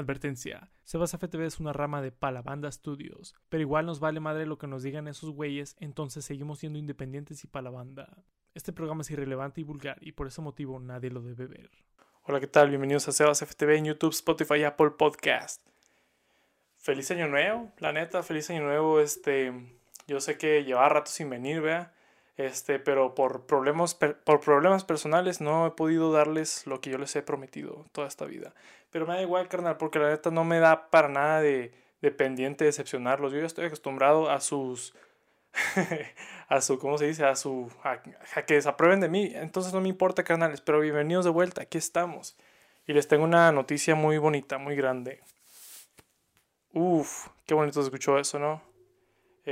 Advertencia, Sebas FTV es una rama de Palabanda Studios, pero igual nos vale madre lo que nos digan esos güeyes, entonces seguimos siendo independientes y Palabanda. Este programa es irrelevante y vulgar y por ese motivo nadie lo debe ver. Hola, ¿qué tal? Bienvenidos a Sebas FTV en YouTube, Spotify y Apple Podcast. Feliz año nuevo, la neta, feliz año nuevo. Este, yo sé que lleva rato sin venir, vea. Este, pero por problemas, por problemas personales no he podido darles lo que yo les he prometido toda esta vida. Pero me da igual, carnal, porque la neta no me da para nada de, de pendiente decepcionarlos. Yo ya estoy acostumbrado a sus... a su, ¿cómo se dice? A su... A, que desaprueben de mí. Entonces no me importa, carnales. Pero bienvenidos de vuelta. Aquí estamos. Y les tengo una noticia muy bonita, muy grande. Uf, qué bonito se escuchó eso, ¿no?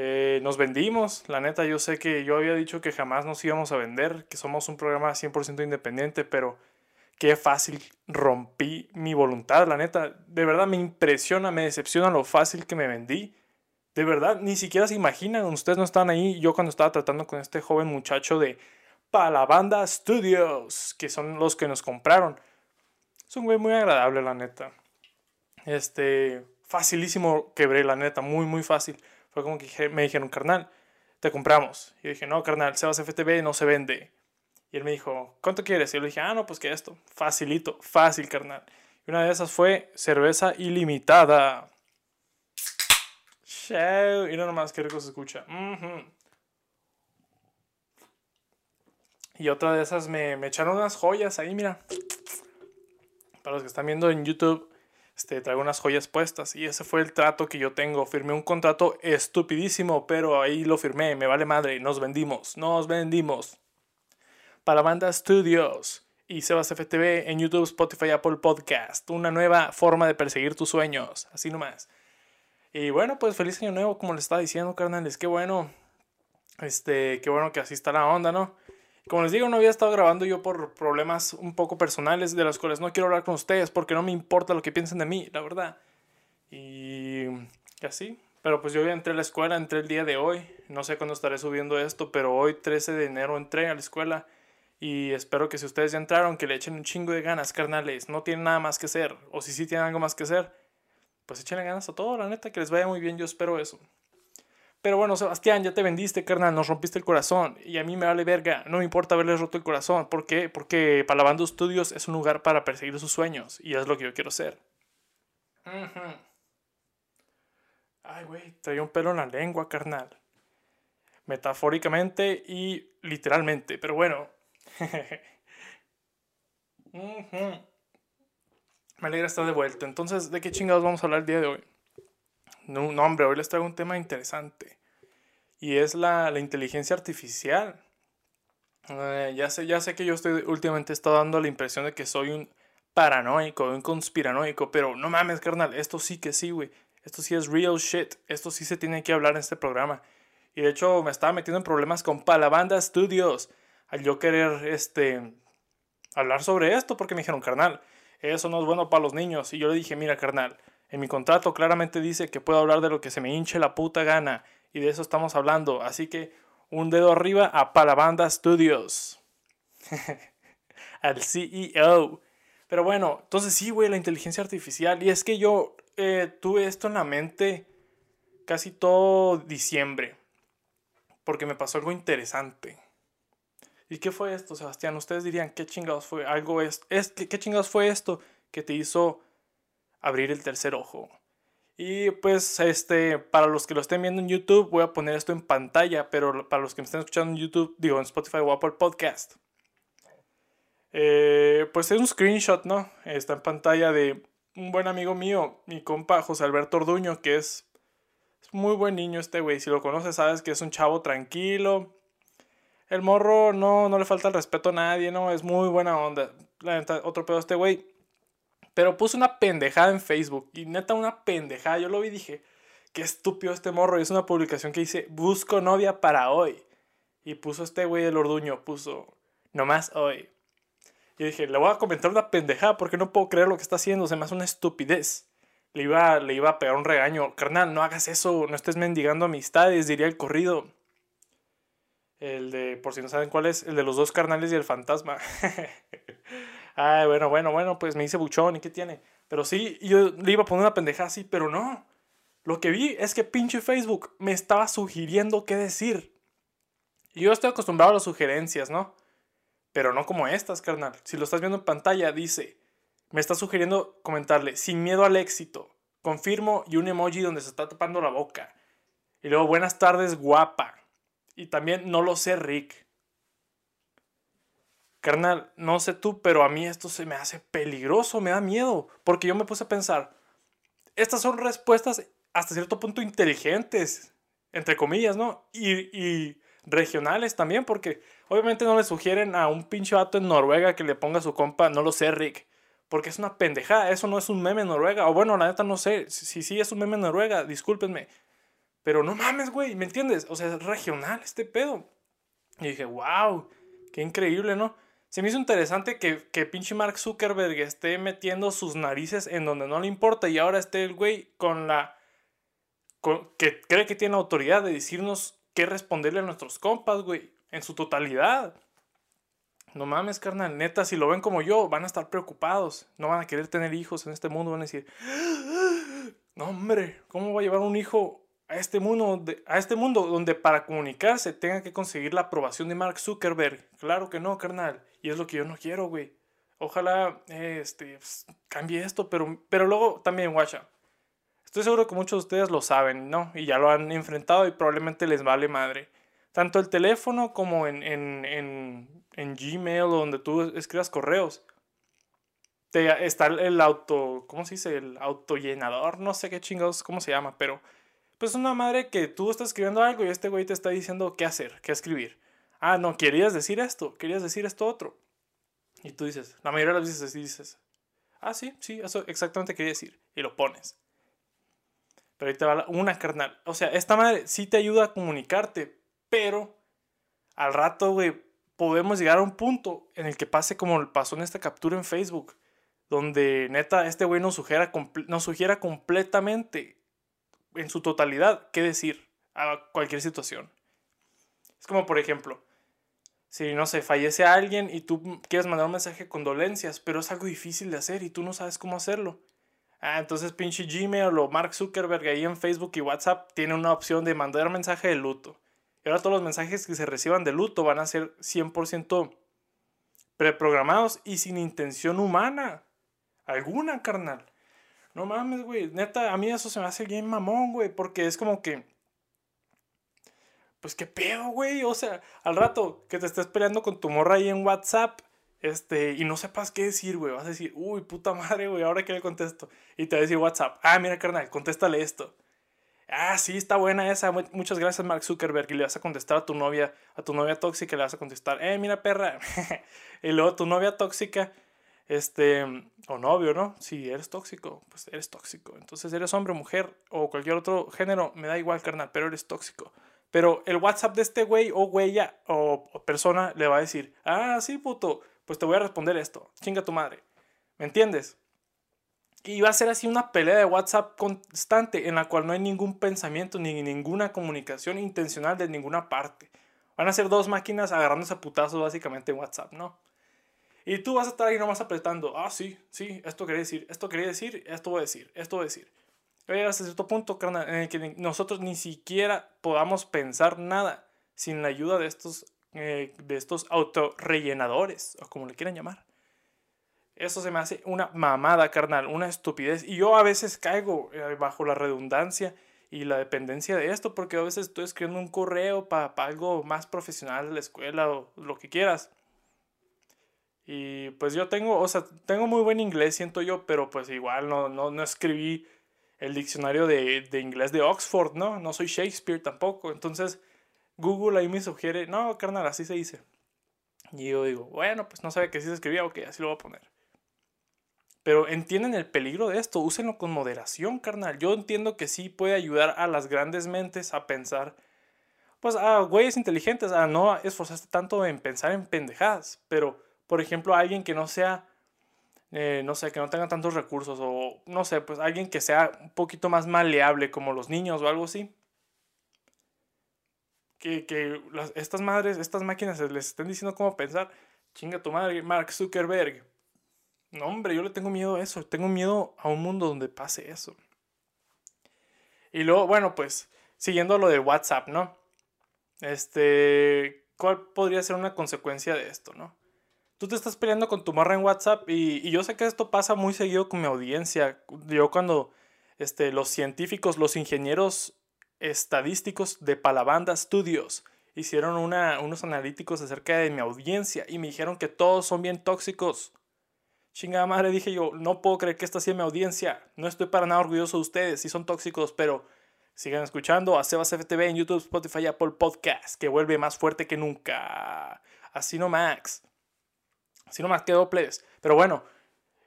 Eh, nos vendimos, la neta, yo sé que yo había dicho que jamás nos íbamos a vender, que somos un programa 100% independiente, pero qué fácil rompí mi voluntad, la neta. De verdad me impresiona, me decepciona lo fácil que me vendí. De verdad, ni siquiera se imaginan, ustedes no están ahí, yo cuando estaba tratando con este joven muchacho de Palabanda Studios, que son los que nos compraron. Es un güey muy agradable, la neta. Este, facilísimo quebré, la neta, muy, muy fácil. Como que me dijeron, carnal, te compramos. Y yo dije, no, carnal, Sebas FTV no se vende. Y él me dijo, ¿cuánto quieres? Y yo le dije, ah, no, pues que esto. Facilito, fácil, carnal. Y una de esas fue cerveza ilimitada. Y no nomás, qué rico se escucha. Y otra de esas me, me echaron unas joyas ahí, mira. Para los que están viendo en YouTube, este, traigo unas joyas puestas y ese fue el trato que yo tengo. Firmé un contrato estupidísimo, pero ahí lo firmé, me vale madre, nos vendimos, nos vendimos. Para Banda Studios y Sebas FTV en YouTube, Spotify, Apple Podcast, una nueva forma de perseguir tus sueños, así nomás. Y bueno, pues feliz año nuevo, como les estaba diciendo, carnales, qué bueno. Este, qué bueno que así está la onda, ¿no? Como les digo, no había estado grabando yo por problemas un poco personales de los cuales no quiero hablar con ustedes porque no me importa lo que piensen de mí, la verdad. Y así. Pero pues yo ya entré a la escuela, entré el día de hoy. No sé cuándo estaré subiendo esto, pero hoy 13 de enero entré a la escuela. Y espero que si ustedes ya entraron, que le echen un chingo de ganas, carnales. No tienen nada más que hacer. O si sí tienen algo más que hacer, pues echenle ganas a todo, la neta, que les vaya muy bien. Yo espero eso. Pero bueno, Sebastián, ya te vendiste, carnal, nos rompiste el corazón. Y a mí me vale verga, no me importa haberles roto el corazón. ¿Por qué? Porque Palabando Studios es un lugar para perseguir sus sueños. Y es lo que yo quiero ser. Ay, güey, traía un pelo en la lengua, carnal. Metafóricamente y literalmente, pero bueno. Me alegra estar de vuelta. Entonces, ¿de qué chingados vamos a hablar el día de hoy? No, hombre, hoy les traigo un tema interesante. Y es la, inteligencia artificial. Eh, ya, sé, ya sé que yo estoy últimamente estado dando la impresión de que soy un paranoico, un conspiranoico, pero no mames, carnal, esto sí que sí, güey. Esto sí es real shit. Esto sí se tiene que hablar en este programa. Y de hecho me estaba metiendo en problemas con Palabanda Studios al yo querer este hablar sobre esto porque me dijeron, carnal, eso no es bueno para los niños. Y yo le dije, mira, carnal, en mi contrato claramente dice que puedo hablar de lo que se me hinche la puta gana y de eso estamos hablando. Así que un dedo arriba a Palabanda Studios. Al CEO. Pero bueno, entonces sí, güey, la inteligencia artificial. Y es que yo eh, tuve esto en la mente casi todo diciembre. Porque me pasó algo interesante. ¿Y qué fue esto, Sebastián? Ustedes dirían, ¿qué chingados fue? Algo es, es ¿qué chingados fue esto que te hizo abrir el tercer ojo. Y pues este, para los que lo estén viendo en YouTube, voy a poner esto en pantalla, pero para los que me estén escuchando en YouTube, digo en Spotify o Apple Podcast. Eh, pues es un screenshot, ¿no? Está en pantalla de un buen amigo mío, mi compa José Alberto Orduño, que es, muy buen niño este güey. Si lo conoces, sabes que es un chavo tranquilo. El morro no, no le falta el respeto a nadie, ¿no? Es muy buena onda. La otro pedo este güey pero puso una pendejada en Facebook. Y neta, una pendejada. Yo lo vi y dije, qué estúpido este morro. Y es una publicación que dice, busco novia para hoy. Y puso este güey del orduño, puso, nomás hoy. Y dije, le voy a comentar una pendejada porque no puedo creer lo que está haciendo. Se me hace una estupidez. Le iba, le iba a pegar un regaño. Carnal, no hagas eso. No estés mendigando amistades, diría el corrido. El de, por si no saben cuál es, el de los dos carnales y el fantasma. Ay, bueno, bueno, bueno, pues me hice buchón, ¿y qué tiene? Pero sí, yo le iba a poner una pendejada así, pero no. Lo que vi es que pinche Facebook me estaba sugiriendo qué decir. Y yo estoy acostumbrado a las sugerencias, ¿no? Pero no como estas, carnal. Si lo estás viendo en pantalla, dice, me está sugiriendo comentarle, sin miedo al éxito, confirmo y un emoji donde se está tapando la boca. Y luego, buenas tardes, guapa. Y también, no lo sé, Rick. Carnal, no sé tú, pero a mí esto se me hace peligroso, me da miedo. Porque yo me puse a pensar, estas son respuestas hasta cierto punto inteligentes, entre comillas, ¿no? Y, regionales también, porque obviamente no le sugieren a un pinche vato en Noruega que le ponga su compa, no lo sé, Rick. Porque es una pendejada, eso no es un meme en Noruega. O bueno, la neta no sé, si sí es un meme en Noruega, discúlpenme. Pero no mames, güey, ¿me entiendes? O sea, es regional este pedo. Y dije, wow, qué increíble, ¿no? Se me hizo interesante que, que pinche Mark Zuckerberg esté metiendo sus narices en donde no le importa y ahora esté el güey con la... que cree que tiene autoridad de decirnos qué responderle a nuestros compas, güey, en su totalidad. No mames, carnal, neta, si lo ven como yo, van a estar preocupados. No van a querer tener hijos en este mundo, van a decir, no hombre, ¿cómo va a llevar un hijo a este mundo, a este mundo donde para comunicarse tenga que conseguir la aprobación de Mark Zuckerberg. Claro que no, carnal. Y es lo que yo no quiero, güey. Ojalá este, pues, cambie esto, pero, pero luego también, guacha. Estoy seguro que muchos de ustedes lo saben, ¿no? Y ya lo han enfrentado y probablemente les vale madre. Tanto el teléfono como en, en, en, en Gmail o donde tú escribas correos. Te, está el auto, ¿cómo se dice? El autollenador, no sé qué chingados, cómo se llama, pero pues una madre que tú estás escribiendo algo y este güey te está diciendo qué hacer, qué escribir. Ah, no, querías decir esto, querías decir esto otro. Y tú dices, la mayoría de las veces dices, ah, sí, sí, eso exactamente quería decir. Y lo pones. Pero ahí te va una carnal. O sea, esta madre sí te ayuda a comunicarte, pero al rato, güey, podemos llegar a un punto en el que pase como pasó en esta captura en Facebook, donde neta este güey sugiera, nos sugiera completamente en su totalidad qué decir a cualquier situación. Es como, por ejemplo, si, no sé, fallece alguien y tú quieres mandar un mensaje de condolencias, pero es algo difícil de hacer y tú no sabes cómo hacerlo. Ah, entonces pinche Gmail o Mark Zuckerberg ahí en Facebook y WhatsApp tiene una opción de mandar mensaje de luto. Y ahora todos los mensajes que se reciban de luto van a ser 100% preprogramados y sin intención humana. Alguna, carnal. No mames, güey. Neta, a mí eso se me hace bien mamón, güey. Porque es como que. Pues qué pedo, güey. O sea, al rato que te estés peleando con tu morra ahí en WhatsApp. Este, y no sepas qué decir, güey. Vas a decir, uy, puta madre, güey, ahora que le contesto. Y te va a decir WhatsApp, ah, mira, carnal, contéstale esto. Ah, sí, está buena esa. Muchas gracias, Mark Zuckerberg. Y le vas a contestar a tu novia, a tu novia tóxica, le vas a contestar, eh, mira, perra. y luego tu novia tóxica este, o novio, ¿no? Si eres tóxico, pues eres tóxico. Entonces eres hombre, mujer o cualquier otro género, me da igual, carnal, pero eres tóxico. Pero el WhatsApp de este güey o güey o, persona le va a decir, ah, sí, puto, pues te voy a responder esto, chinga tu madre. ¿Me entiendes? Y va a ser así una pelea de WhatsApp constante en la cual no hay ningún pensamiento ni ninguna comunicación intencional de ninguna parte. Van a ser dos máquinas agarrándose a putazos básicamente en WhatsApp, ¿no? Y tú vas a estar ahí nomás apretando, ah, sí, sí, esto quería decir, esto quería decir, esto voy a decir, esto voy a decir. Pero hasta cierto punto, carnal, en el que nosotros ni siquiera podamos pensar nada sin la ayuda de estos, eh, de estos autorrellenadores, o como le quieran llamar. Eso se me hace una mamada, carnal, una estupidez. Y yo a veces caigo eh, bajo la redundancia y la dependencia de esto, porque a veces estoy escribiendo un correo para algo más profesional de la escuela o lo que quieras. Y pues yo tengo, o sea, tengo muy buen inglés, siento yo, pero pues igual no, no, no escribí el diccionario de, de, inglés de Oxford, ¿no? No soy Shakespeare tampoco. Entonces Google ahí me sugiere, no, carnal, así se dice. Y yo digo, bueno, pues no sabe que así se escribía, ok, así lo voy a poner. Pero entienden el peligro de esto, úsenlo con moderación, carnal. Yo entiendo que sí puede ayudar a las grandes mentes a pensar, pues a güeyes inteligentes, a no esforzarse tanto en pensar en pendejadas, pero por ejemplo, alguien que no sea, eh, no sé, que no tenga tantos recursos o no sé, pues alguien que sea un poquito más maleable como los niños o algo así. Que, que estas madres, estas máquinas les estén diciendo cómo pensar. Chinga tu madre, Mark Zuckerberg. No, hombre, yo le tengo miedo a eso. Tengo miedo a un mundo donde pase eso. Y luego, bueno, pues, siguiendo lo de WhatsApp, ¿no? Este, ¿cuál podría ser una consecuencia de esto, no? Tú te estás peleando con tu morra en WhatsApp y, yo sé que esto pasa muy seguido con mi audiencia. Yo cuando este, los científicos, los ingenieros estadísticos de Palabanda Studios hicieron unos analíticos acerca de mi audiencia y me dijeron que todos son bien tóxicos. Chingada madre, dije yo, no puedo creer que esta sea mi audiencia. No estoy para nada orgulloso de ustedes, si son tóxicos, pero sigan escuchando a Sebas en YouTube, Spotify, Apple Podcast, que vuelve más fuerte que nunca. Así no Max. Así no más que dobles. Pero bueno,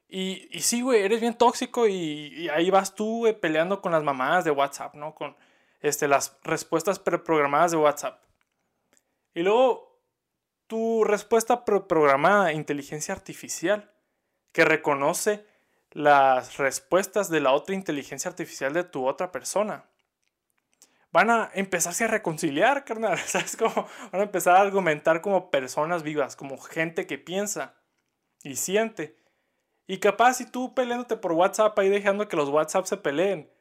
y, y sí, güey, eres bien tóxico y, ahí vas tú, peleando con las mamadas de WhatsApp, ¿no? Con este, las respuestas preprogramadas de WhatsApp. Y luego, tu respuesta preprogramada, inteligencia artificial que reconoce las respuestas de la otra inteligencia artificial de tu otra persona. Van a empezarse a reconciliar, carnal. ¿Sabes cómo? Van a empezar a argumentar como personas vivas, como gente que piensa y siente. Y capaz si tú peleándote por WhatsApp ahí dejando que los WhatsApp se peleen.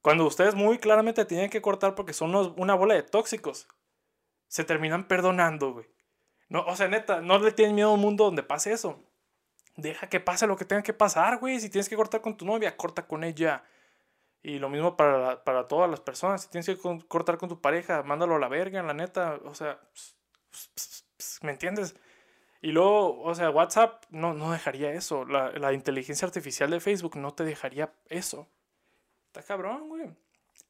Cuando ustedes muy claramente tienen que cortar porque son una bola de tóxicos. Se terminan perdonando, güey. No, o sea, neta, no le tienen miedo a un mundo donde pase eso. Deja que pase lo que tenga que pasar, güey. Si tienes que cortar con tu novia, corta con ella. Y lo mismo para, para todas las personas. Si tienes que cortar con tu pareja, mándalo a la verga, la neta. O sea, ¿me entiendes? Y luego, o sea, WhatsApp no, no dejaría eso. La, la inteligencia artificial de Facebook no te dejaría eso. Está cabrón, güey.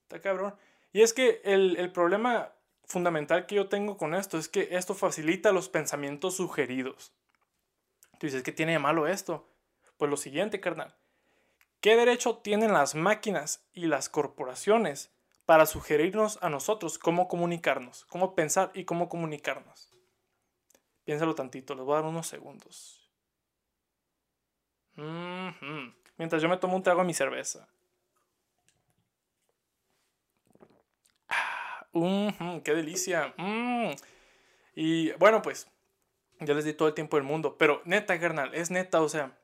Está cabrón. Y es que el, el problema fundamental que yo tengo con esto es que esto facilita los pensamientos sugeridos. Tú dices, ¿qué tiene de malo esto? Pues lo siguiente, carnal. ¿Qué derecho tienen las máquinas y las corporaciones para sugerirnos a nosotros cómo comunicarnos, cómo pensar y cómo comunicarnos? Piénsalo tantito, les voy a dar unos segundos. Mientras yo me tomo un trago de mi cerveza. Ah, ¡Qué delicia! Mm. Y bueno, pues ya les di todo el tiempo del mundo. Pero neta, carnal, es neta, o sea.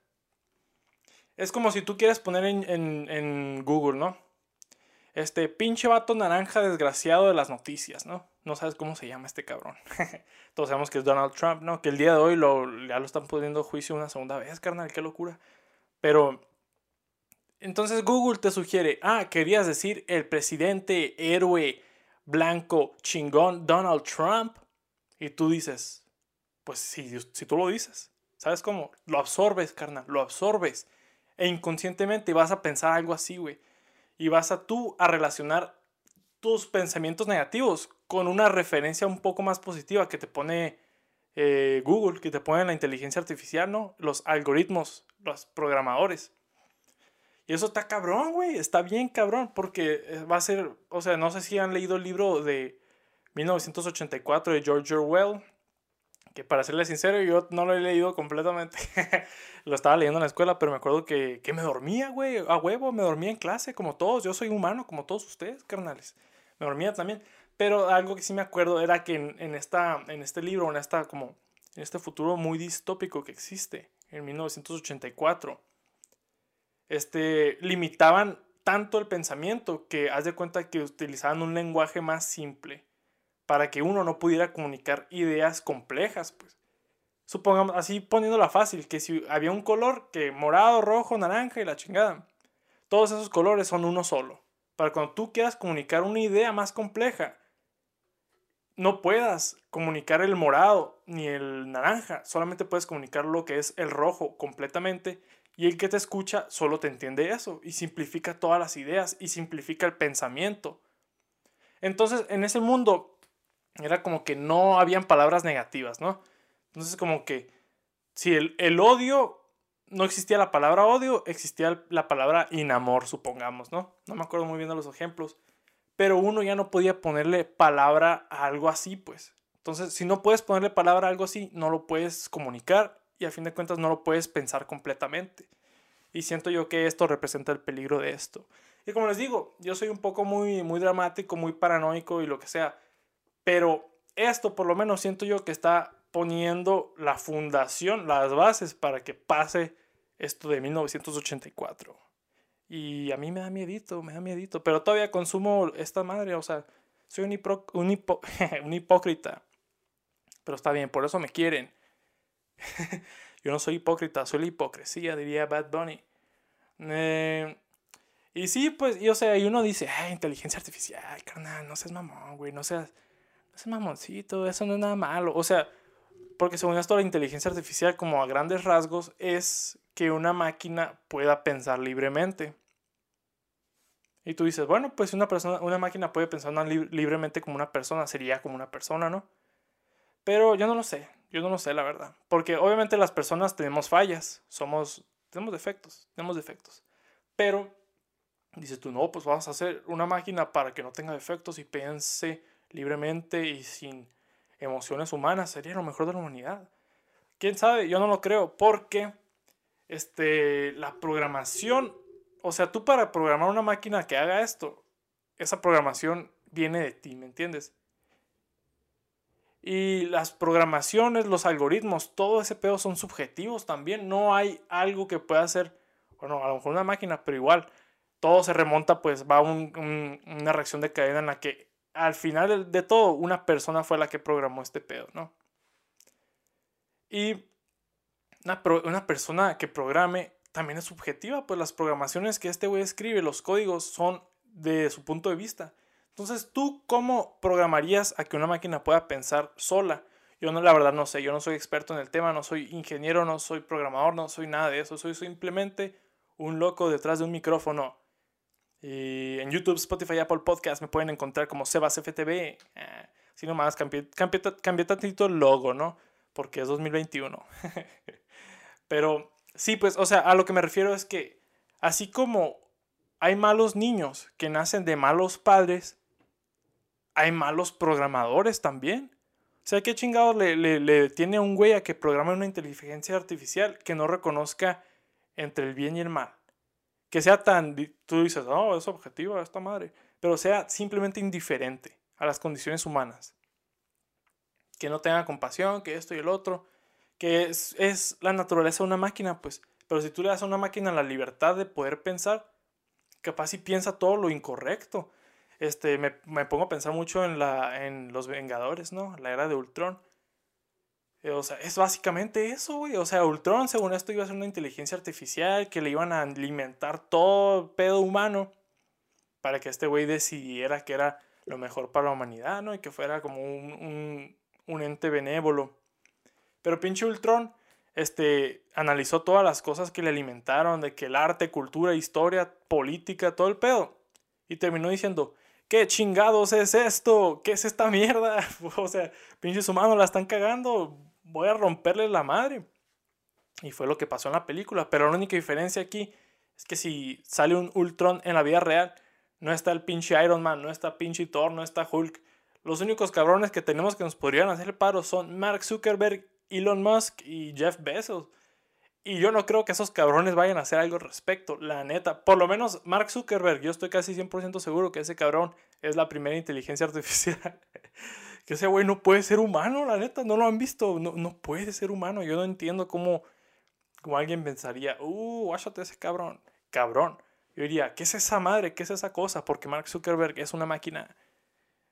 Es como si tú quieres poner en, Google, ¿no? Este pinche vato naranja desgraciado de las noticias, ¿no? No sabes cómo se llama este cabrón. Todos sabemos que es Donald Trump, ¿no? Que el día de hoy lo, ya lo están poniendo juicio una segunda vez, carnal, qué locura. Pero entonces Google te sugiere, ah, querías decir el presidente héroe blanco chingón Donald Trump. Y tú dices, pues si, si tú lo dices, ¿sabes cómo? Lo absorbes, carnal, lo absorbes. E inconscientemente vas a pensar algo así, güey. Y vas a tú a relacionar tus pensamientos negativos con una referencia un poco más positiva que te pone eh, Google, que te pone la inteligencia artificial, ¿no? Los algoritmos, los programadores. Y eso está cabrón, güey. Está bien cabrón. Porque eh, va a ser. O sea, no sé si han leído el libro de 1984 de George Orwell que para serle sincero, yo no lo he leído completamente. lo estaba leyendo en la escuela, pero me acuerdo que, que me dormía, güey, a huevo, me dormía en clase, como todos. Yo soy humano, como todos ustedes, carnales. Me dormía también. Pero algo que sí me acuerdo era que en, en, esta, en este libro, en, esta, como, en este futuro muy distópico que existe, en 1984, este, limitaban tanto el pensamiento que haz de cuenta que utilizaban un lenguaje más simple para que uno no pudiera comunicar ideas complejas, pues. Supongamos, así poniéndola fácil, que si había un color que morado, rojo, naranja y la chingada, todos esos colores son uno solo. Para cuando tú quieras comunicar una idea más compleja, no puedas comunicar el morado ni el naranja, solamente puedes comunicar lo que es el rojo completamente y el que te escucha solo te entiende eso y simplifica todas las ideas y simplifica el pensamiento. Entonces, en ese mundo era como que no habían palabras negativas, ¿no? Entonces como que si el, el odio, no existía la palabra odio, existía la palabra inamor, supongamos, ¿no? No me acuerdo muy bien de los ejemplos, pero uno ya no podía ponerle palabra a algo así, pues. Entonces, si no puedes ponerle palabra a algo así, no lo puedes comunicar y a fin de cuentas no lo puedes pensar completamente. Y siento yo que esto representa el peligro de esto. Y como les digo, yo soy un poco muy, muy dramático, muy paranoico y lo que sea. Pero esto por lo menos siento yo que está poniendo la fundación, las bases para que pase Esto de 1984. Y a mí me da miedito, me da miedito. Pero todavía consumo esta madre, o sea, soy un, hipócrita. Pero está bien, por eso me quieren. Yo no soy hipócrita, soy la hipocresía, diría Bad Bunny. Eh, y sí, pues, y, o sea, y uno dice, ay, inteligencia artificial, carnal, no seas mamón, güey, no seas, seas mamoncito, eso no es nada malo. O sea, porque según esto, la inteligencia artificial, como a grandes rasgos, es que una máquina pueda pensar libremente. Y tú dices, bueno, pues una persona, una máquina puede pensar libremente como una persona, sería como una persona, ¿no? Pero yo no lo sé, yo no lo sé, la verdad. Porque obviamente las personas tenemos fallas, somos, tenemos defectos, tenemos defectos. Pero dices tú, no, pues vas a hacer una máquina para que no tenga defectos y piense libremente y sin emociones humanas, sería lo mejor de la humanidad. ¿Quién sabe? Yo no lo creo, porque este, la programación o sea, tú para programar una máquina que haga esto, esa programación viene de ti, ¿me entiendes? Y las programaciones, los algoritmos, todo ese pedo son subjetivos también. No hay algo que pueda hacer, bueno, a lo mejor una máquina, pero igual, todo se remonta, pues va a una reacción de cadena en la que al final de todo una persona fue la que programó este pedo, ¿no? Y una, persona que programe también es subjetiva, pues las programaciones que este güey escribe, los códigos son de su punto de vista. Entonces, ¿tú cómo programarías a que una máquina pueda pensar sola? Yo no, la verdad no sé, yo no soy experto en el tema, no soy ingeniero, no soy programador, no soy nada de eso, soy simplemente un loco detrás de un micrófono. Y en YouTube, Spotify, Apple Podcast me pueden encontrar como Sebas FTV. Ah, si nomás cambié, tantito el logo, ¿no? Porque es 2021. Pero Sí, pues, o sea, a lo que me refiero es que así como hay malos niños que nacen de malos padres, hay malos programadores también. O sea, ¿qué chingados le, le, tiene a un güey a que programe una inteligencia artificial que no reconozca entre el bien y el mal? Que sea tan, tú dices, no, es objetivo esta madre, pero sea simplemente indiferente a las condiciones humanas. Que no tenga compasión, que esto y el otro que es, la naturaleza de una máquina, pues. Pero si tú le das a una máquina la libertad de poder pensar, capaz si piensa todo lo incorrecto. Este, me, pongo a pensar mucho en, la, en los Vengadores, ¿no? La era de Ultron. Eh, o sea, es básicamente eso, güey. O sea, Ultron, según esto, iba a ser una inteligencia artificial que le iban a alimentar todo pedo humano para que este güey decidiera que era lo mejor para la humanidad, ¿no? Y que fuera como un, un ente benévolo. Pero pinche Ultron este, analizó todas las cosas que le alimentaron, de que el arte, cultura, historia, política, todo el pedo. Y terminó diciendo, ¿qué chingados es esto? ¿Qué es esta mierda? o sea, pinches humanos la están cagando, voy a romperle la madre. Y fue lo que pasó en la película. Pero la única diferencia aquí es que si sale un Ultron en la vida real, no está el pinche Iron Man, no está pinche Thor, no está Hulk. Los únicos cabrones que tenemos que nos podrían hacer el paro son Mark Zuckerberg Elon Musk y Jeff Bezos. Y yo no creo que esos cabrones vayan a hacer algo al respecto, la neta. Por lo menos Mark Zuckerberg, yo estoy casi 100% seguro que ese cabrón es la primera inteligencia artificial. que ese güey no puede ser humano, la neta, no lo han visto, no, no puede ser humano. Yo no entiendo cómo, cómo alguien pensaría, uh, guáchate ese cabrón, cabrón. Yo diría, ¿qué es esa madre? ¿Qué es esa cosa? Porque Mark Zuckerberg es una máquina.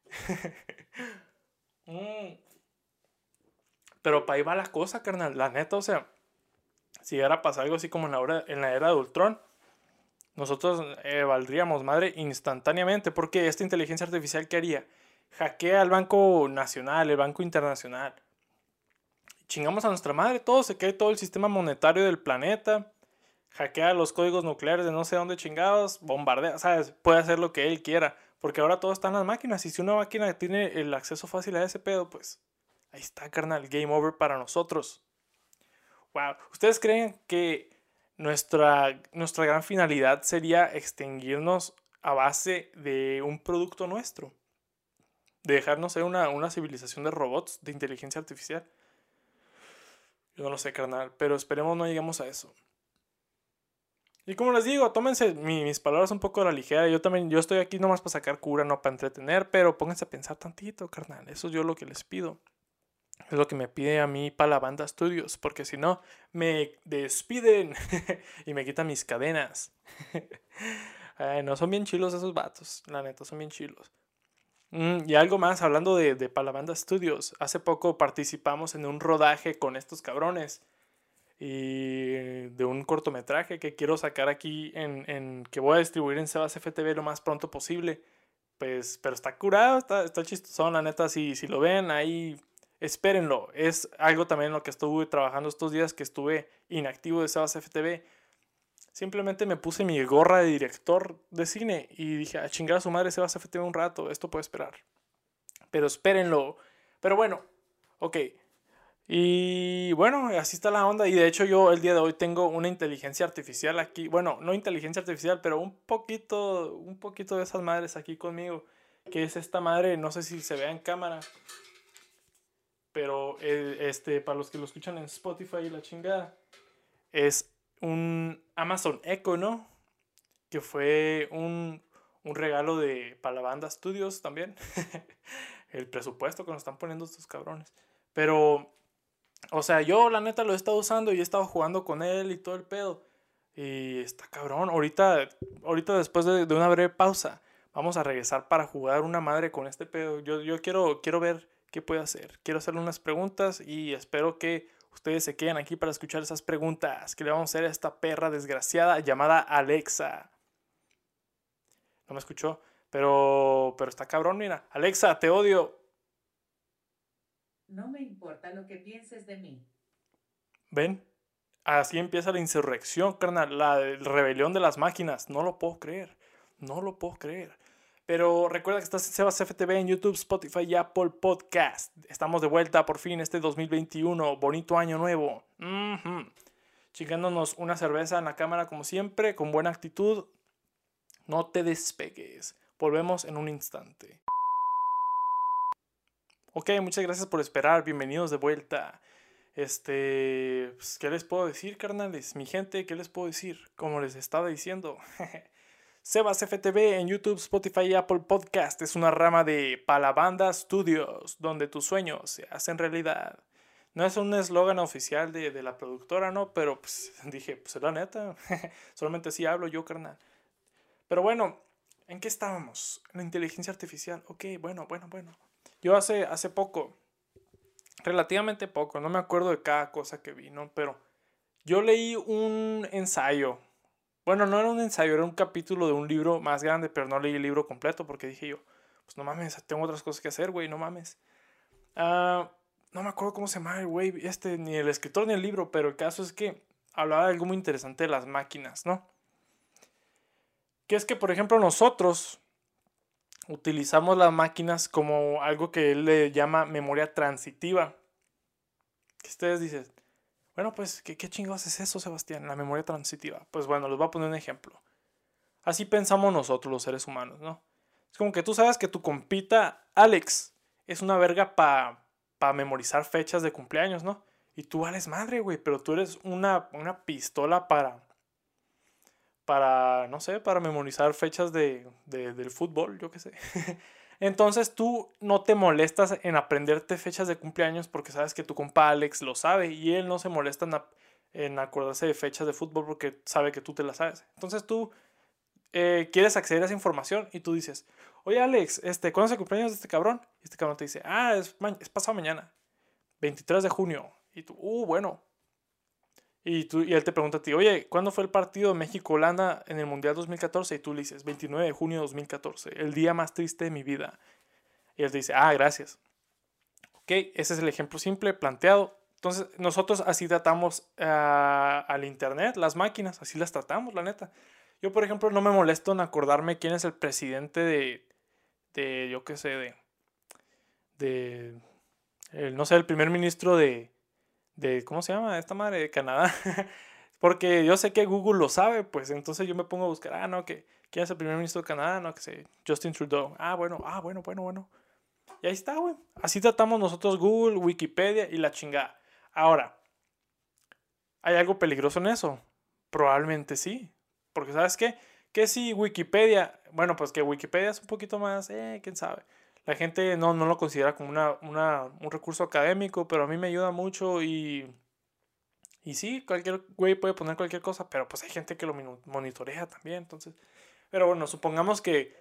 mm. Pero para ahí va la cosa, carnal. La neta, o sea, si llegara a pasar algo así como en la, hora, en la era de Ultron, nosotros eh, valdríamos madre instantáneamente. Porque esta inteligencia artificial, ¿qué haría? Hackea al Banco Nacional, el Banco Internacional. Chingamos a nuestra madre, todo se cae todo el sistema monetario del planeta. Hackea los códigos nucleares de no sé dónde chingados, bombardea, ¿sabes? Puede hacer lo que él quiera. Porque ahora todo está en las máquinas. Y si una máquina tiene el acceso fácil a ese pedo, pues Ahí está, carnal, game over para nosotros. Wow, ¿ustedes creen que nuestra, nuestra gran finalidad sería extinguirnos a base de un producto nuestro? De dejarnos ser una, una civilización de robots, de inteligencia artificial. Yo no lo sé, carnal, pero esperemos no lleguemos a eso. Y como les digo, tómense mis palabras un poco a la ligera. Yo también, yo estoy aquí nomás para sacar cura, no para entretener, pero pónganse a pensar tantito, carnal. Eso es yo lo que les pido. Es lo que me pide a mí para la banda Studios, porque si no, me despiden y me quitan mis cadenas. no son bien chilos esos vatos, la neta, son bien chilos. Mm, y algo más, hablando de, de Palabanda Studios, hace poco participamos en un rodaje con estos cabrones y de un cortometraje que quiero sacar aquí en, en que voy a distribuir en Sebas FTV lo más pronto posible. Pues, pero está curado, está, está chistoso, la neta, si, si lo ven ahí, espérenlo. Es algo también en lo que estuve trabajando estos días que estuve inactivo de Sebas FTV. Simplemente me puse mi gorra de director de cine y dije, a chingar a su madre Sebas FTV un rato, esto puede esperar. Pero espérenlo. Pero bueno, ok. Y bueno, así está la onda. Y de hecho yo el día de hoy tengo una inteligencia artificial aquí. Bueno, no inteligencia artificial, pero un poquito, un poquito de esas madres aquí conmigo. Que es esta madre, no sé si se vea en cámara. Pero eh, este, para los que lo escuchan en Spotify y la chingada. Es un Amazon Echo, ¿no? Que fue un, un regalo de para la banda Studios también. el presupuesto que nos están poniendo estos cabrones. Pero o sea, yo la neta lo he estado usando y he estado jugando con él y todo el pedo. Y está cabrón. Ahorita, ahorita después de, una breve pausa, vamos a regresar para jugar una madre con este pedo. Yo, yo quiero, quiero ver qué puede hacer. Quiero hacerle unas preguntas y espero que ustedes se queden aquí para escuchar esas preguntas que le vamos a hacer a esta perra desgraciada llamada Alexa. No me escuchó, pero, pero está cabrón, mira. Alexa, te odio. No me importa lo que pienses de mí. ¿Ven? Así empieza la insurrección, carnal, la rebelión de las máquinas. No lo puedo creer. No lo puedo creer. Pero recuerda que estás en Sebas FTV en YouTube, Spotify y Apple Podcast. Estamos de vuelta por fin este 2021. Bonito año nuevo. Chingándonos una cerveza en la cámara como siempre, con buena actitud. No te despegues. Volvemos en un instante. Ok, muchas gracias por esperar. Bienvenidos de vuelta. Este, pues, ¿qué les puedo decir, carnales? Mi gente, ¿qué les puedo decir? Como les estaba diciendo. Sebas FTV en YouTube, Spotify y Apple Podcast es una rama de Palabanda Studios, donde tus sueños se hacen realidad. No es un eslogan oficial de, de, la productora, ¿no? Pero pues dije, pues la neta, solamente así hablo yo, carnal. Pero bueno, ¿en qué estábamos? En la inteligencia artificial. Ok, bueno, bueno, bueno. Yo hace, hace poco, relativamente poco, no me acuerdo de cada cosa que vi, ¿no? Pero yo leí un ensayo. Bueno, no era un ensayo, era un capítulo de un libro más grande, pero no leí el libro completo porque dije yo, pues no mames, tengo otras cosas que hacer, güey, no mames. Ah, no me acuerdo cómo se llama el güey, este, ni el escritor ni el libro, pero el caso es que hablaba de algo muy interesante de las máquinas, ¿no? Que es que, por ejemplo, nosotros, utilizamos las máquinas como algo que él le llama memoria transitiva. Ustedes dicen, bueno, pues, ¿qué, qué chingados es eso, Sebastián? La memoria transitiva. Pues bueno, les voy a poner un ejemplo. Así pensamos nosotros los seres humanos, ¿no? Es como que tú sabes que tu compita Alex es una verga para pa memorizar fechas de cumpleaños, ¿no? Y tú vales madre, güey, pero tú eres una, una pistola para para, no sé, para memorizar fechas de, del fútbol, yo qué sé. Entonces tú no te molestas en aprenderte fechas de cumpleaños porque sabes que tu compa Alex lo sabe y él no se molesta en, acordarse de fechas de fútbol porque sabe que tú te las sabes. Entonces tú eh, quieres acceder a esa información y tú dices, oye Alex, este, ¿cuándo es el cumpleaños de este cabrón? Y este cabrón te dice, ah, es, es pasado mañana, 23 de junio. Y tú, uh, bueno, y, tú, y él te pregunta a ti, oye, ¿cuándo fue el partido México-Holanda en el Mundial 2014? Y tú le dices, 29 de junio de 2014, el día más triste de mi vida. Y él te dice, ah, gracias. Ok, ese es el ejemplo simple, planteado. Entonces, nosotros así tratamos ah, al Internet, las máquinas, así las tratamos, la neta. Yo, por ejemplo, no me molesto en acordarme quién es el presidente de, de yo qué sé, de, de, el, no sé, el primer ministro de, de, ¿cómo se llama? Esta madre de Canadá. Porque yo sé que Google lo sabe, pues entonces yo me pongo a buscar, ah, no, que quién es el primer ministro de Canadá, no, que sé, Justin Trudeau. Ah, bueno, ah, bueno, bueno, bueno. Y ahí está, güey. Así tratamos nosotros Google, Wikipedia y la chingada. Ahora, ¿hay algo peligroso en eso? Probablemente sí. Porque, ¿sabes qué? Que si Wikipedia, bueno, pues que Wikipedia es un poquito más, eh, quién sabe. La gente no, no lo considera como una, una, un recurso académico, pero a mí me ayuda mucho y, y sí, cualquier güey puede poner cualquier cosa, pero pues hay gente que lo monitorea también, entonces... Pero bueno, supongamos que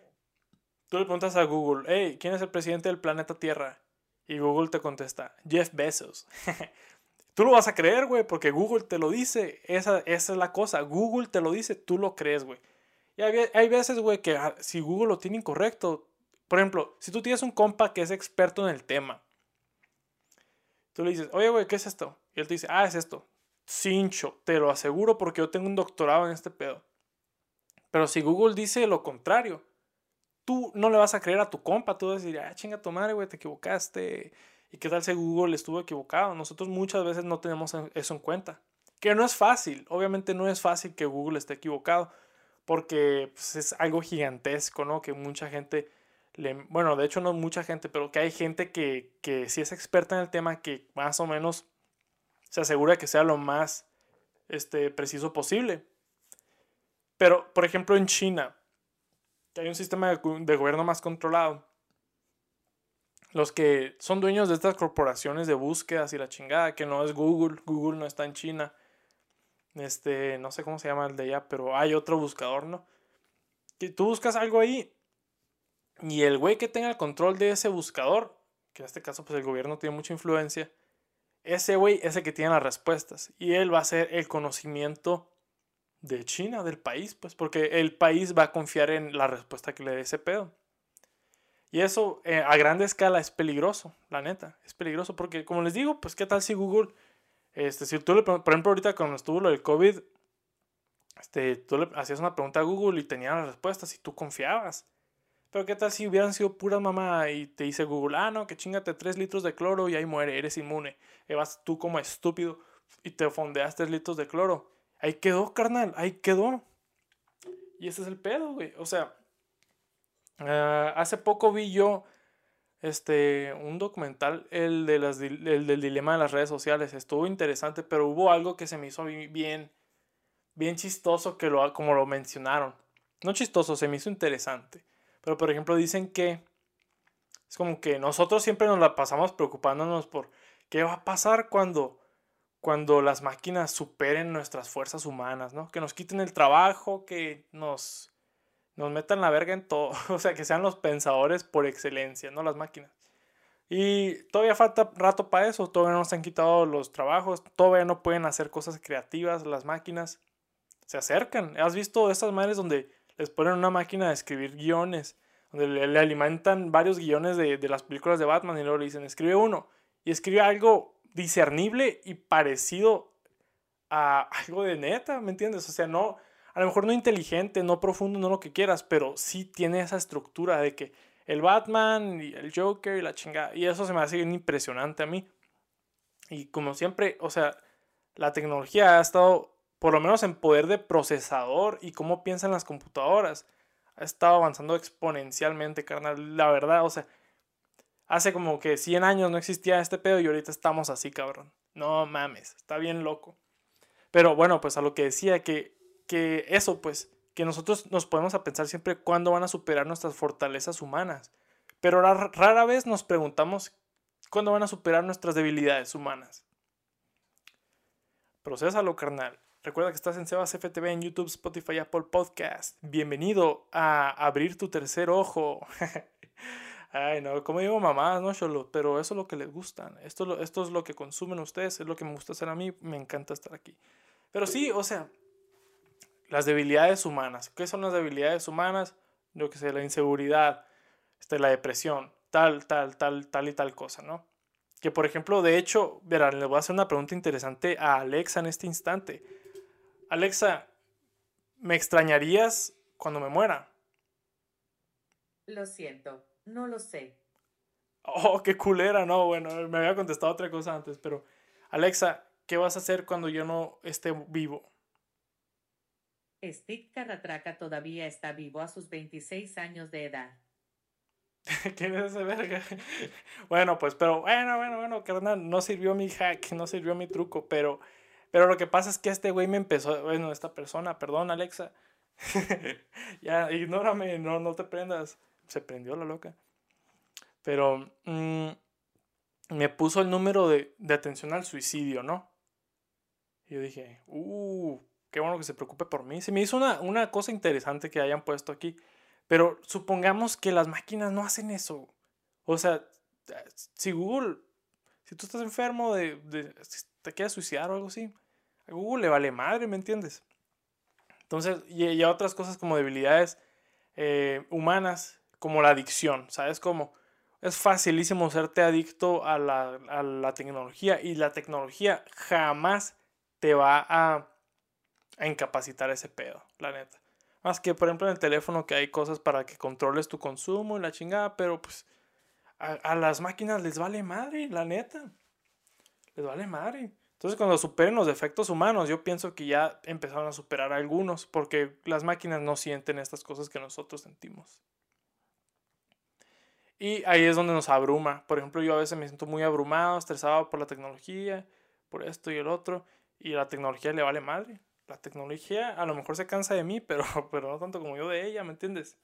tú le preguntas a Google, hey, ¿quién es el presidente del planeta Tierra? Y Google te contesta, Jeff Bezos. tú lo vas a creer, güey, porque Google te lo dice. Esa, esa es la cosa. Google te lo dice, tú lo crees, güey. Y hay, hay veces, güey, que ah, si Google lo tiene incorrecto, por ejemplo, si tú tienes un compa que es experto en el tema, tú le dices, oye, güey, ¿qué es esto? Y él te dice, ah, es esto. Cincho, te lo aseguro porque yo tengo un doctorado en este pedo. Pero si Google dice lo contrario, tú no le vas a creer a tu compa, tú vas a decir, ah, chinga tu madre, güey, te equivocaste. ¿Y qué tal si Google estuvo equivocado? Nosotros muchas veces no tenemos eso en cuenta. Que no es fácil, obviamente no es fácil que Google esté equivocado, porque pues, es algo gigantesco, ¿no? Que mucha gente bueno, de hecho no mucha gente, pero que hay gente que, que sí es experta en el tema, que más o menos se asegura que sea lo más este, preciso posible. Pero, por ejemplo, en China, que hay un sistema de, de, gobierno más controlado, los que son dueños de estas corporaciones de búsquedas y la chingada, que no es Google, Google no está en China, este, no sé cómo se llama el de allá, pero hay otro buscador, ¿no? Que tú buscas algo ahí y el güey que tenga el control de ese buscador, que en este caso pues el gobierno tiene mucha influencia, ese güey es el que tiene las respuestas. Y él va a ser el conocimiento de China, del país, pues porque el país va a confiar en la respuesta que le dé ese pedo. Y eso eh, a grande escala es peligroso, la neta, es peligroso porque como les digo, pues qué tal si Google, este, si tú por ejemplo ahorita cuando estuvo lo del COVID, este, tú le hacías una pregunta a Google y tenía las respuestas y tú confiabas. Pero qué tal si hubieran sido puras mamá y te dice Google, ah, no, que chingate 3 litros de cloro y ahí muere, eres inmune. Y vas tú como estúpido y te fondeas 3 litros de cloro. Ahí quedó, carnal, ahí quedó. Y ese es el pedo, güey. O sea, ah, hace poco vi yo este, un documental, el, de las, el del dilema de las redes sociales. Estuvo interesante, pero hubo algo que se me hizo bien, bien chistoso que lo, como lo mencionaron. No chistoso, se me hizo interesante. Pero por ejemplo dicen que es como que nosotros siempre nos la pasamos preocupándonos por qué va a pasar cuando cuando las máquinas superen nuestras fuerzas humanas, ¿no? Que nos quiten el trabajo, que nos nos metan la verga en todo, o sea, que sean los pensadores por excelencia, no las máquinas. Y todavía falta rato para eso, todavía no nos han quitado los trabajos, todavía no pueden hacer cosas creativas las máquinas. Se acercan. ¿Has visto esas madres donde les ponen una máquina de escribir guiones, donde le, alimentan varios guiones de, de, las películas de Batman y luego le dicen, escribe uno, y escribe algo discernible y parecido a algo de neta, ¿me entiendes? O sea, no, a lo mejor no inteligente, no profundo, no lo que quieras, pero sí tiene esa estructura de que el Batman y el Joker y la chingada, y eso se me hace impresionante a mí. Y como siempre, o sea, la tecnología ha estado por lo menos en poder de procesador y cómo piensan las computadoras, ha estado avanzando exponencialmente, carnal. La verdad, o sea, hace como que 100 años no existía este pedo y ahorita estamos así, cabrón. No mames, está bien loco. Pero bueno, pues a lo que decía, que, que eso, pues, que nosotros nos podemos a pensar siempre cuándo van a superar nuestras fortalezas humanas. Pero rara vez nos preguntamos cuándo van a superar nuestras debilidades humanas. Procésalo, carnal. Recuerda que estás en Sebas FTV en YouTube, Spotify, Apple Podcast. Bienvenido a abrir tu tercer ojo. Ay, no, como digo mamá, no solo, pero eso es lo que les gusta. Esto, esto es lo que consumen ustedes, es lo que me gusta hacer a mí, me encanta estar aquí. Pero sí, o sea, las debilidades humanas. ¿Qué son las debilidades humanas? Yo que sé, la inseguridad, este, la depresión, tal, tal, tal, tal y tal cosa, ¿no? Que por ejemplo, de hecho, verán, le voy a hacer una pregunta interesante a Alexa en este instante. Alexa, ¿me extrañarías cuando me muera? Lo siento, no lo sé. Oh, qué culera, no, bueno, me había contestado otra cosa antes, pero Alexa, ¿qué vas a hacer cuando yo no esté vivo? Steve Carratraca todavía está vivo a sus 26 años de edad. ¿Quién es ese verga? bueno, pues, pero bueno, bueno, bueno, carnal, no sirvió mi hack, no sirvió mi truco, pero pero lo que pasa es que este güey me empezó, bueno, esta persona, perdón Alexa, ya, ignórame, no, no te prendas. Se prendió la loca. Pero mm, me puso el número de, de, atención al suicidio, ¿no? Y yo dije, uh, qué bueno que se preocupe por mí. Se me hizo una, una cosa interesante que hayan puesto aquí. Pero supongamos que las máquinas no hacen eso. O sea, si Google, si tú estás enfermo de, de te quieres suicidar o algo así, a Google le vale madre, ¿me entiendes? Entonces, y, y otras cosas como debilidades eh, humanas, como la adicción, ¿sabes cómo? Es facilísimo serte adicto a la, a la tecnología y la tecnología jamás te va a, a incapacitar ese pedo, la neta. Más que, por ejemplo, en el teléfono que hay cosas para que controles tu consumo y la chingada, pero pues a, a las máquinas les vale madre, la neta. Les vale madre. Entonces, cuando superen los defectos humanos, yo pienso que ya empezaron a superar algunos, porque las máquinas no sienten estas cosas que nosotros sentimos. Y ahí es donde nos abruma. Por ejemplo, yo a veces me siento muy abrumado, estresado por la tecnología, por esto y el otro, y la tecnología le vale madre. La tecnología a lo mejor se cansa de mí, pero, pero no tanto como yo de ella, ¿me entiendes?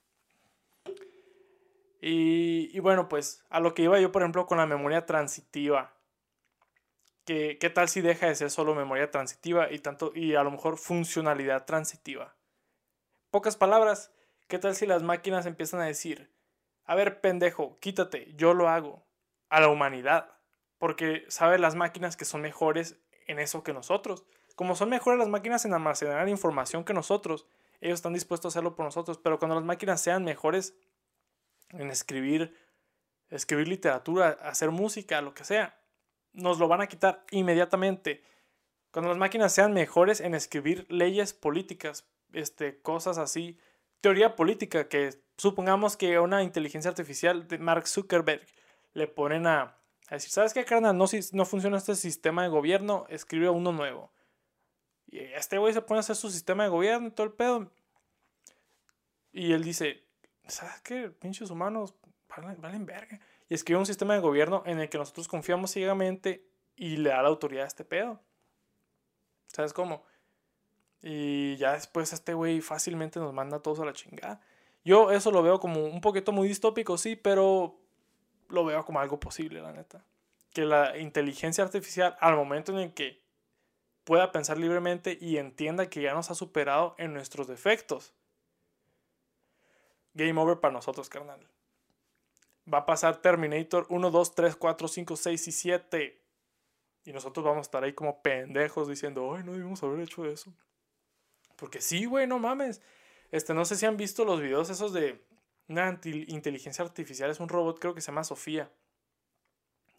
Y, y bueno, pues a lo que iba yo, por ejemplo, con la memoria transitiva ¿Qué tal si deja de ser solo memoria transitiva y, tanto, y a lo mejor funcionalidad transitiva? Pocas palabras, ¿qué tal si las máquinas empiezan a decir, a ver, pendejo, quítate, yo lo hago, a la humanidad? Porque saben las máquinas que son mejores en eso que nosotros. Como son mejores las máquinas en almacenar información que nosotros, ellos están dispuestos a hacerlo por nosotros, pero cuando las máquinas sean mejores en escribir, escribir literatura, hacer música, lo que sea, nos lo van a quitar inmediatamente. Cuando las máquinas sean mejores en escribir leyes políticas, este, cosas así, teoría política, que supongamos que una inteligencia artificial de Mark Zuckerberg le ponen a, decir, ¿sabes qué, carnal? No, no funciona este sistema de gobierno, escribe uno nuevo. Y este güey se pone a hacer su sistema de gobierno y todo el pedo. Y él dice, ¿sabes qué? Pinches humanos valen, valen verga y escribe un sistema de gobierno en el que nosotros confiamos ciegamente y le da la autoridad a este pedo. ¿Sabes cómo? Y ya después este güey fácilmente nos manda a todos a la chingada. Yo eso lo veo como un poquito muy distópico, sí, pero lo veo como algo posible, la neta. Que la inteligencia artificial, al momento en el que pueda pensar libremente y entienda que ya nos ha superado en nuestros defectos, game over para nosotros, carnal va a pasar Terminator 1, 2, 3, 4, 5, 6 y 7. Y nosotros vamos a estar ahí como pendejos diciendo, ay, no debimos haber hecho eso. Porque sí, güey, no mames. Este, no sé si han visto los videos esos de una inteligencia artificial, es un robot, creo que se llama Sofía.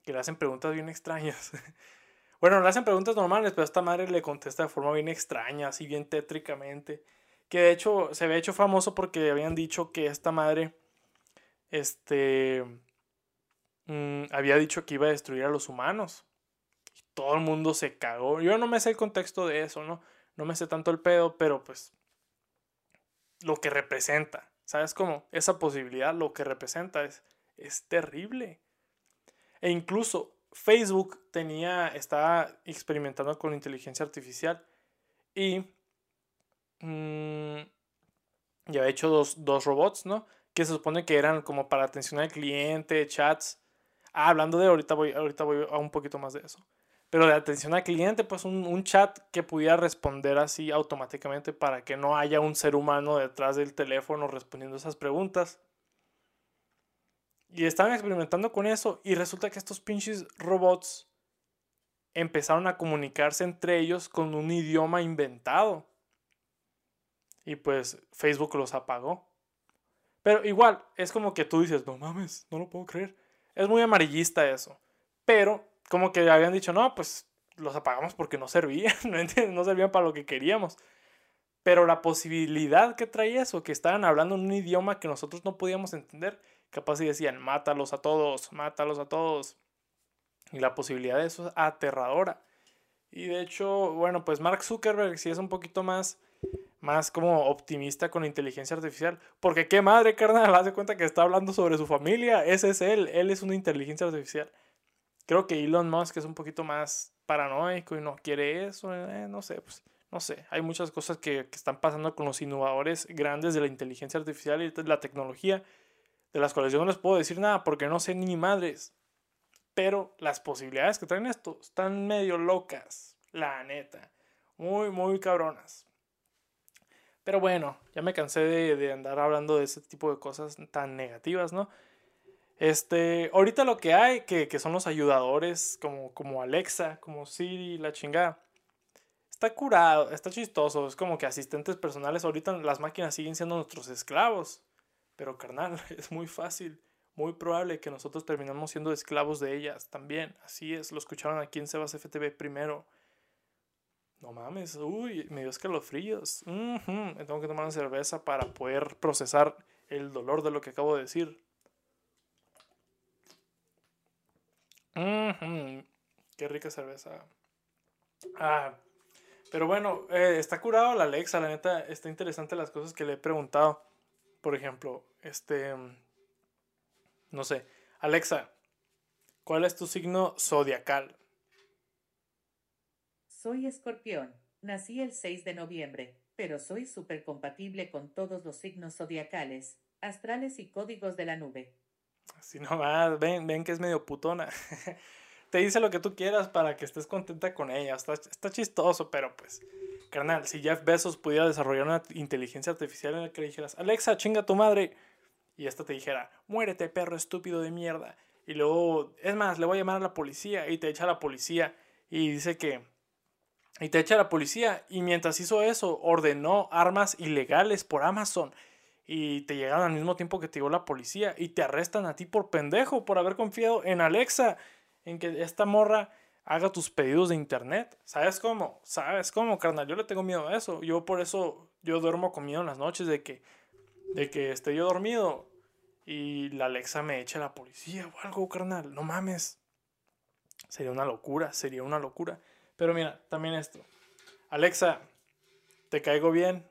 Que le hacen preguntas bien extrañas. bueno, le hacen preguntas normales, pero esta madre le contesta de forma bien extraña, así bien tétricamente. Que de hecho se había hecho famoso porque habían dicho que esta madre este, mm, había dicho que iba a destruir a los humanos. Y todo el mundo se cagó. Yo no me sé el contexto de eso, ¿no? No me sé tanto el pedo, pero pues lo que representa. ¿Sabes cómo? Esa posibilidad, lo que representa es, es terrible. E incluso Facebook tenía, estaba experimentando con inteligencia artificial y mmm, ya ha hecho dos, dos robots, ¿no? Que se supone que eran como para atención al cliente, chats. Ah, hablando de ahorita voy, ahorita voy a un poquito más de eso. Pero de atención al cliente, pues un, un, chat que pudiera responder así automáticamente para que no haya un ser humano detrás del teléfono respondiendo esas preguntas. Y estaban experimentando con eso y resulta que estos pinches robots empezaron a comunicarse entre ellos con un idioma inventado. Y pues Facebook los apagó. Pero igual, es como que tú dices, no mames, no lo puedo creer. Es muy amarillista eso. Pero, como que habían dicho, no, pues los apagamos porque no servían, ¿no servían para lo que queríamos. Pero la posibilidad que traía eso, que estaban hablando en un idioma que nosotros no podíamos entender, capaz si decían, mátalos a todos, mátalos a todos. Y la posibilidad de eso es aterradora. Y de hecho, bueno, pues Mark Zuckerberg sí es un poquito más más como optimista con inteligencia artificial. Porque qué madre, carnal, hace cuenta que está hablando sobre su familia. Ese es él, él es una inteligencia artificial. Creo que Elon Musk es un poquito más paranoico y no quiere eso, eh, no sé, pues no sé. Hay muchas cosas que, que, están pasando con los innovadores grandes de la inteligencia artificial y de la tecnología. de las cuales yo no les puedo decir nada porque no sé ni madres. Pero las posibilidades que traen esto están medio locas, la neta. Muy, muy cabronas. Pero bueno, ya me cansé de, andar hablando de ese tipo de cosas tan negativas, ¿no? Este, ahorita lo que hay, que, que son los ayudadores como, como Alexa, como Siri, la chingada. Está curado, está chistoso, es como que asistentes personales. Ahorita las máquinas siguen siendo nuestros esclavos. Pero carnal, es muy fácil, muy probable que nosotros terminemos siendo esclavos de ellas también. Así es, lo escucharon aquí en Sebas FTV primero. No mames, uy, me dio escalofríos. Me tengo que tomar una cerveza para poder procesar el dolor de lo que acabo de decir. Qué rica cerveza. Ah, pero bueno, eh, está curado la Alexa, la neta, está interesante las cosas que le he preguntado. Por ejemplo, este, no sé, Alexa, ¿cuál es tu signo zodiacal? Soy escorpión. Nací el 6 de noviembre, pero soy súper compatible con todos los signos zodiacales, astrales y códigos de la nube. Así nomás, ven, ven que es medio putona. Te dice lo que tú quieras para que estés contenta con ella. Está, chistoso, pero pues, carnal, si Jeff Bezos pudiera desarrollar una inteligencia artificial en la que le dijeras, Alexa, chinga tu madre, y esta te dijera, muérete, perro estúpido de mierda. Y luego, es más, le voy a llamar a la policía y te echa a la policía y dice que y te echa la policía. Y mientras hizo eso, ordenó armas ilegales por Amazon. Y te llegaron al mismo tiempo que te llegó la policía. Y te arrestan a ti por pendejo, por haber confiado en Alexa. En que esta morra haga tus pedidos de internet. ¿Sabes cómo? ¿Sabes cómo, carnal? Yo le tengo miedo a eso. Yo por eso, yo duermo con miedo en las noches de que, de que esté yo dormido. Y la Alexa me eche a la policía o algo, carnal. No mames. Sería una locura, sería una locura. Pero mira, también esto. Alexa, ¿te caigo bien?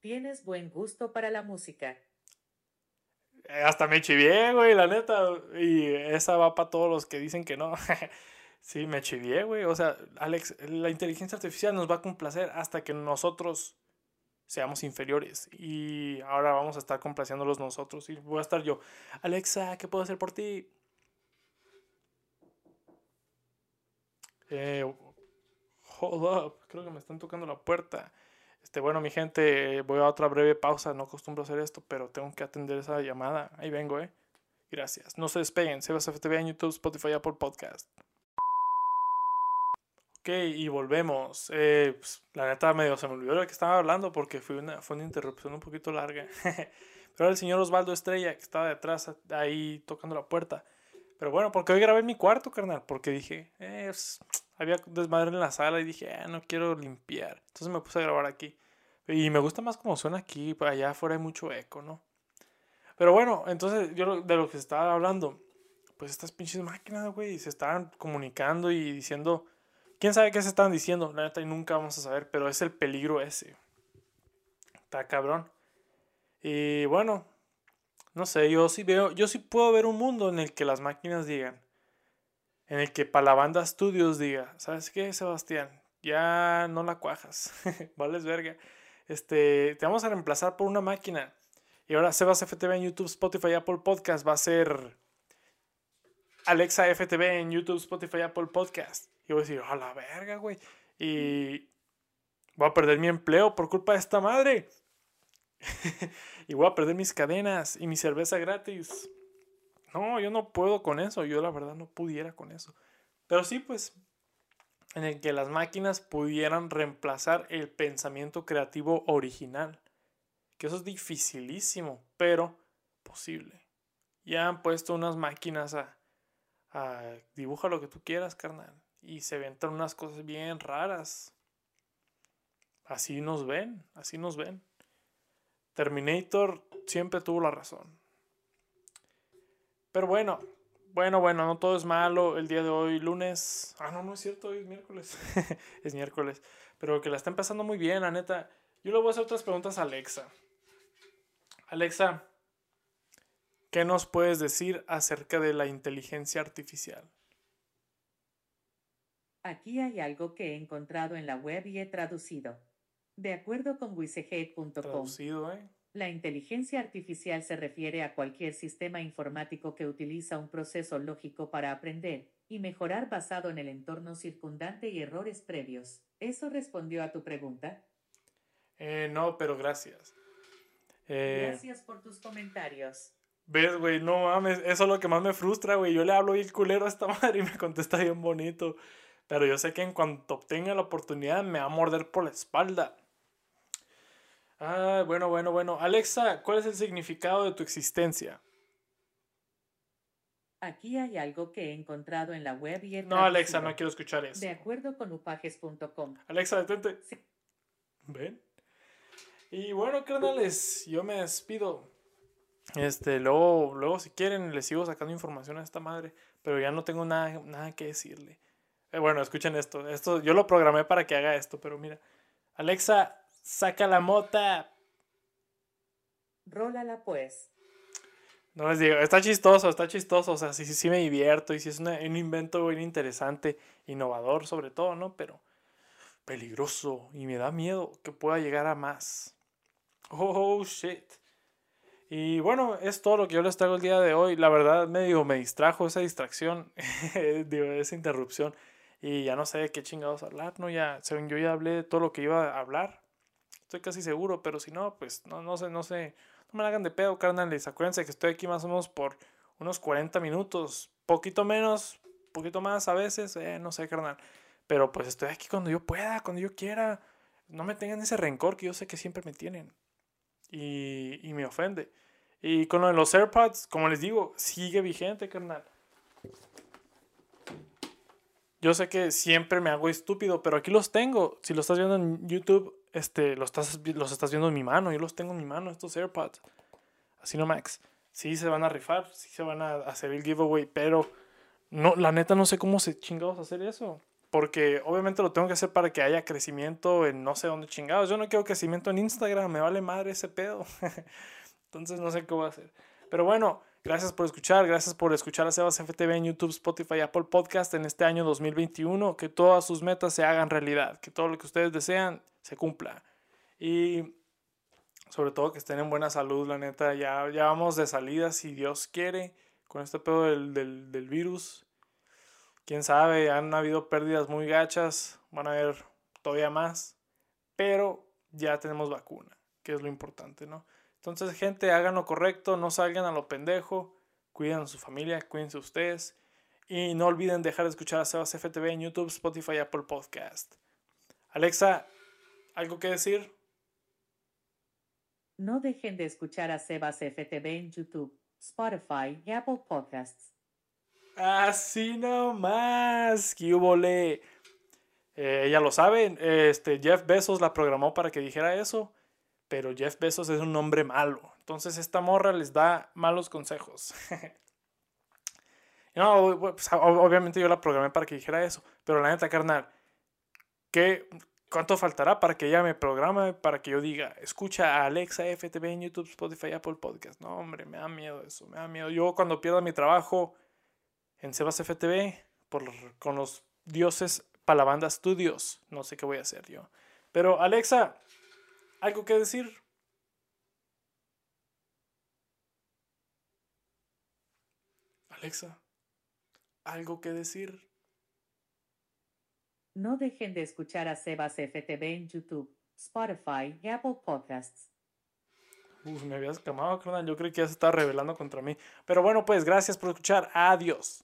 Tienes buen gusto para la música. Eh, hasta me chivié, güey, la neta. Y esa va para todos los que dicen que no. sí, me chivié, güey. O sea, Alex, la inteligencia artificial nos va a complacer hasta que nosotros seamos inferiores. Y ahora vamos a estar complaciéndolos nosotros. Y voy a estar yo, Alexa, ¿qué puedo hacer por ti? Eh, hold up, creo que me están tocando la puerta. Este, bueno, mi gente, voy a otra breve pausa. No acostumbro hacer esto, pero tengo que atender esa llamada. Ahí vengo, eh. Gracias. No se despeguen. Sebas FTV en YouTube, Spotify, Apple Podcast. Ok, y volvemos. Eh, pues, la neta, medio se me olvidó lo que estaba hablando porque fue una, fue una interrupción un poquito larga. Pero el señor Osvaldo Estrella, que estaba detrás, ahí tocando la puerta. Pero bueno, porque hoy grabé en mi cuarto, carnal. Porque dije, eh, había desmadre en la sala y dije, ah, no quiero limpiar. Entonces me puse a grabar aquí. Y me gusta más como suena aquí, allá afuera hay mucho eco, ¿no? Pero bueno, entonces yo de lo que estaba hablando, pues estas pinches máquinas, güey, se estaban comunicando y diciendo, quién sabe qué se estaban diciendo, la neta, y nunca vamos a saber, pero es el peligro ese. Está cabrón. Y bueno, no sé, yo sí veo, yo sí puedo ver un mundo en el que las máquinas digan, en el que para la banda Studios diga, ¿sabes qué, Sebastián? Ya no la cuajas, vales verga. Este, te vamos a reemplazar por una máquina. Y ahora Sebas FTV en YouTube, Spotify, Apple Podcast va a ser Alexa FTV en YouTube, Spotify, Apple Podcast. Y voy a decir, a la verga, güey. Y voy a perder mi empleo por culpa de esta madre. y voy a perder mis cadenas y mi cerveza gratis. No, yo no puedo con eso. Yo la verdad no pudiera con eso. Pero sí, pues, en el que las máquinas pudieran reemplazar el pensamiento creativo original. Que eso es dificilísimo, pero posible. Ya han puesto unas máquinas a, a dibuja lo que tú quieras, carnal. Y se ven unas cosas bien raras. Así nos ven, así nos ven. Terminator siempre tuvo la razón. Pero bueno, bueno, bueno, no todo es malo. El día de hoy, lunes. Ah, no, no es cierto, hoy es miércoles. es miércoles. Pero que la está empezando muy bien, la neta. Yo le voy a hacer otras preguntas a Alexa. Alexa, ¿qué nos puedes decir acerca de la inteligencia artificial? Aquí hay algo que he encontrado en la web y he traducido. De acuerdo con wisehead.com, ¿eh? La inteligencia artificial se refiere a cualquier sistema informático que utiliza un proceso lógico para aprender y mejorar basado en el entorno circundante y errores previos. ¿Eso respondió a tu pregunta? Eh, no, pero gracias. Eh, gracias por tus comentarios. Ves, güey, no mames, eso es lo que más me frustra, güey. Yo le hablo bien culero a esta madre y me contesta bien bonito. Pero yo sé que en cuanto obtenga la oportunidad me va a morder por la espalda. Ah, bueno, bueno, bueno. Alexa, ¿cuál es el significado de tu existencia? Aquí hay algo que he encontrado en la web y No, Alexa, no quiero escuchar eso. De acuerdo con upajes.com. Alexa, detente. ¿Ven? Y bueno, carnales, yo me despido. Este, luego, luego si quieren, les sigo sacando información a esta madre. Pero ya no tengo nada, nada que decirle. Eh, bueno, escuchen esto. Esto, yo lo programé para que haga esto, pero mira. Alexa, saca la mota. Rólala pues. No les digo, está chistoso, está chistoso. O sea, sí, sí, sí me divierto y sí es un invento bien interesante, innovador sobre todo, ¿no? Pero peligroso y me da miedo que pueda llegar a más. Oh, shit. Y bueno, es todo lo que yo les traigo el día de hoy. La verdad, medio me distrajo esa distracción, digo, esa interrupción. Y ya no sé de qué chingados hablar, ¿no? Ya, según yo ya hablé de todo lo que iba a hablar. Estoy casi seguro, pero si no, pues no, no sé, no sé. No me la hagan de pedo, carnales. Acuérdense que estoy aquí más o menos por unos 40 minutos. Poquito menos, poquito más a veces, eh, no sé, carnal. Pero pues estoy aquí cuando yo pueda, cuando yo quiera. No me tengan ese rencor que yo sé que siempre me tienen. Y, y me ofende. Y con lo de los AirPods, como les digo, sigue vigente, carnal. Yo sé que siempre me hago estúpido, pero aquí los tengo. Si lo estás viendo en YouTube, este, los, estás, los estás viendo en mi mano. Yo los tengo en mi mano, estos AirPods. Así no, Max. Sí se van a rifar, sí se van a hacer el giveaway, pero no, la neta no sé cómo se chingados hacer eso. Porque obviamente lo tengo que hacer para que haya crecimiento en no sé dónde chingados. Yo no quiero crecimiento en Instagram, me vale madre ese pedo. Entonces no sé a hacer. Pero bueno, gracias por escuchar, gracias por escuchar a Sebas FTV en YouTube, Spotify, Apple Podcast en este año 2021. Que todas sus metas se hagan realidad, que todo lo que ustedes desean se cumpla. Y sobre todo que estén en buena salud, la neta. Ya, ya vamos de salida, si Dios quiere, con este pedo del, del, del virus. Quién sabe, han habido pérdidas muy gachas, van a haber todavía más, pero ya tenemos vacuna, que es lo importante, ¿no? Entonces, gente, hagan lo correcto, no salgan a lo pendejo, cuiden a su familia, cuídense ustedes. Y no olviden dejar de escuchar a Sebas FTV en YouTube, Spotify, Apple Podcast. Alexa, ¿algo que decir? No dejen de escuchar a Sebas FTV en YouTube, Spotify y Apple Podcasts. Así nomás, que hubo eh, ella lo sabe, este, Jeff Bezos la programó para que dijera eso pero Jeff Bezos es un hombre malo. Entonces esta morra les da malos consejos. no, pues, obviamente yo la programé para que dijera eso, pero la neta, carnal, ¿qué, ¿cuánto faltará para que ella me programe, para que yo diga, escucha a Alexa FTV en YouTube, Spotify, Apple Podcast? No, hombre, me da miedo eso, me da miedo. Yo cuando pierda mi trabajo en Sebas FTV, por, con los dioses Palabanda Studios, no sé qué voy a hacer yo. Pero Alexa, ¿Algo que decir? Alexa, ¿algo que decir? No dejen de escuchar a Sebas FTV en YouTube, Spotify y Apple Podcasts. Uf, me habías camado, carnal. Yo creí que ya se estaba revelando contra mí. Pero bueno, pues gracias por escuchar. Adiós.